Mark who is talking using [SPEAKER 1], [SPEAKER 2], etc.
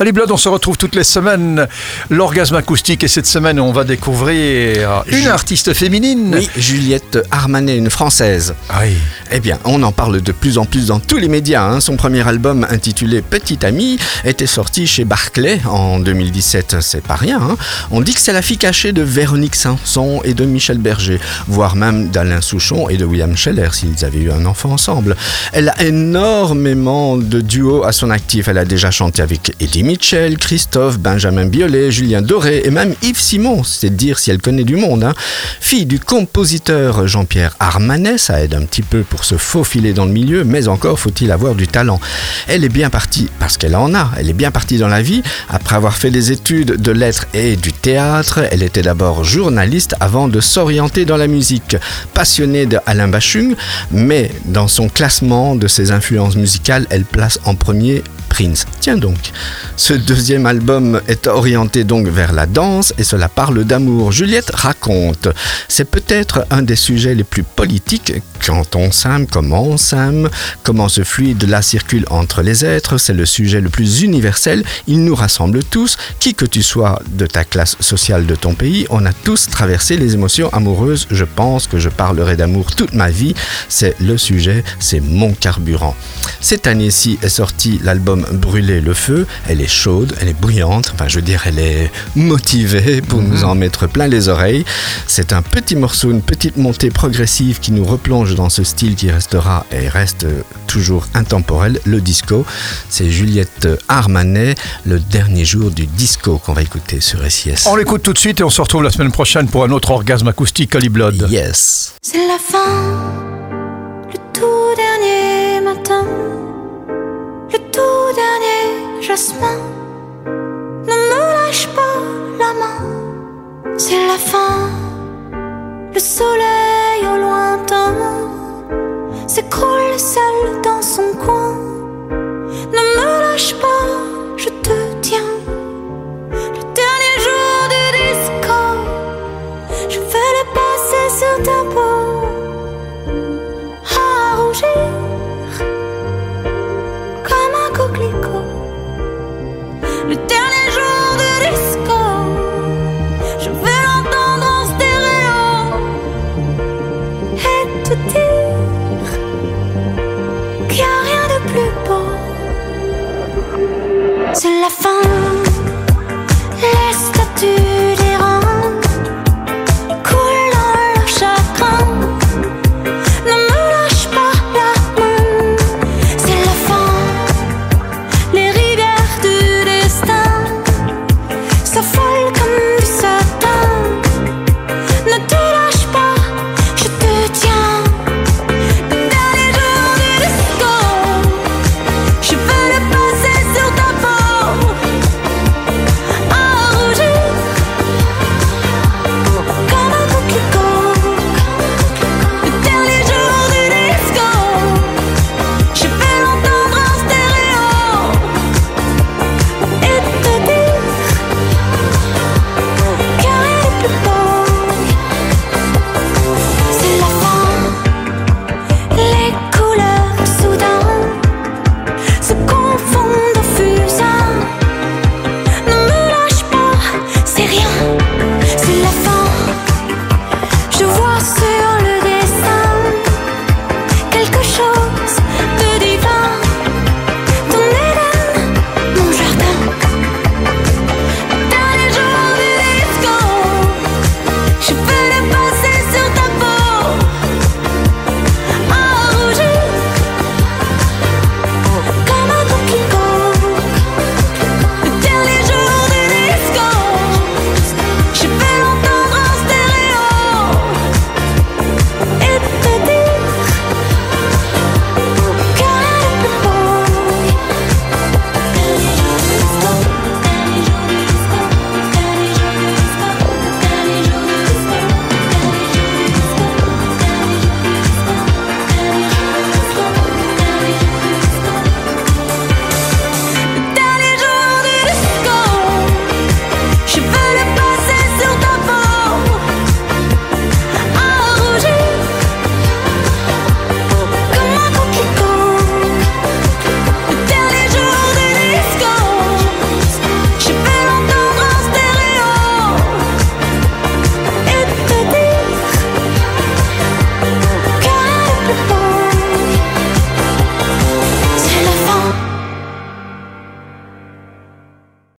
[SPEAKER 1] Allez Blood, on se retrouve toutes les semaines. L'orgasme acoustique et cette semaine on va découvrir une artiste féminine.
[SPEAKER 2] Oui, Juliette Armanet, une française.
[SPEAKER 1] Oui.
[SPEAKER 2] Eh bien, on en parle de plus en plus dans tous les médias. hein. Son premier album intitulé Petite Amie était sorti chez Barclay en 2017. C'est pas rien. hein. On dit que c'est la fille cachée de Véronique Sanson et de Michel Berger, voire même d'Alain Souchon et de William Scheller s'ils avaient eu un enfant ensemble. Elle a énormément de duos à son actif. Elle a déjà chanté avec Eddie Mitchell, Christophe, Benjamin Biolay, Julien Doré et même Yves Simon. C'est dire si elle connaît du monde. hein. Fille du compositeur Jean-Pierre Armanet, ça aide un petit peu pour se faufiler dans le milieu, mais encore faut-il avoir du talent. Elle est bien partie, parce qu'elle en a, elle est bien partie dans la vie. Après avoir fait des études de lettres et du théâtre, elle était d'abord journaliste avant de s'orienter dans la musique. Passionnée de Alain Bachung, mais dans son classement de ses influences musicales, elle place en premier Prince. Tiens donc, ce deuxième album est orienté donc vers la danse et cela parle d'amour. Juliette raconte, c'est peut-être un des sujets les plus politiques quand on s'aime, comment on s'aime, comment ce fluide-là circule entre les êtres, c'est le sujet le plus universel, il nous rassemble tous, qui que tu sois de ta classe sociale de ton pays, on a tous traversé les émotions amoureuses, je pense que je parlerai d'amour toute ma vie, c'est le sujet, c'est mon carburant. Cette année-ci est sorti l'album Brûler le feu. Elle est chaude, elle est bruyante, enfin je veux dire elle est motivée pour nous en mettre plein les oreilles. C'est un petit morceau, une petite montée progressive qui nous replonge dans ce style qui restera et reste toujours intemporel, le disco. C'est Juliette Armanet, le dernier jour du disco qu'on va écouter sur SIS.
[SPEAKER 1] On l'écoute tout de suite et on se retrouve la semaine prochaine pour un autre orgasme acoustique Blood.
[SPEAKER 2] Yes.
[SPEAKER 3] C'est la fin, le tout dernier matin, le tout dernier jasmin. Ne me lâche pas la main, c'est la fin, le soleil au lointain s'écroule seul dans son coin. Le dernier jour du disco, je vais l'entendre en stéréo et te dire qu'il n'y a rien de plus beau. C'est la fin.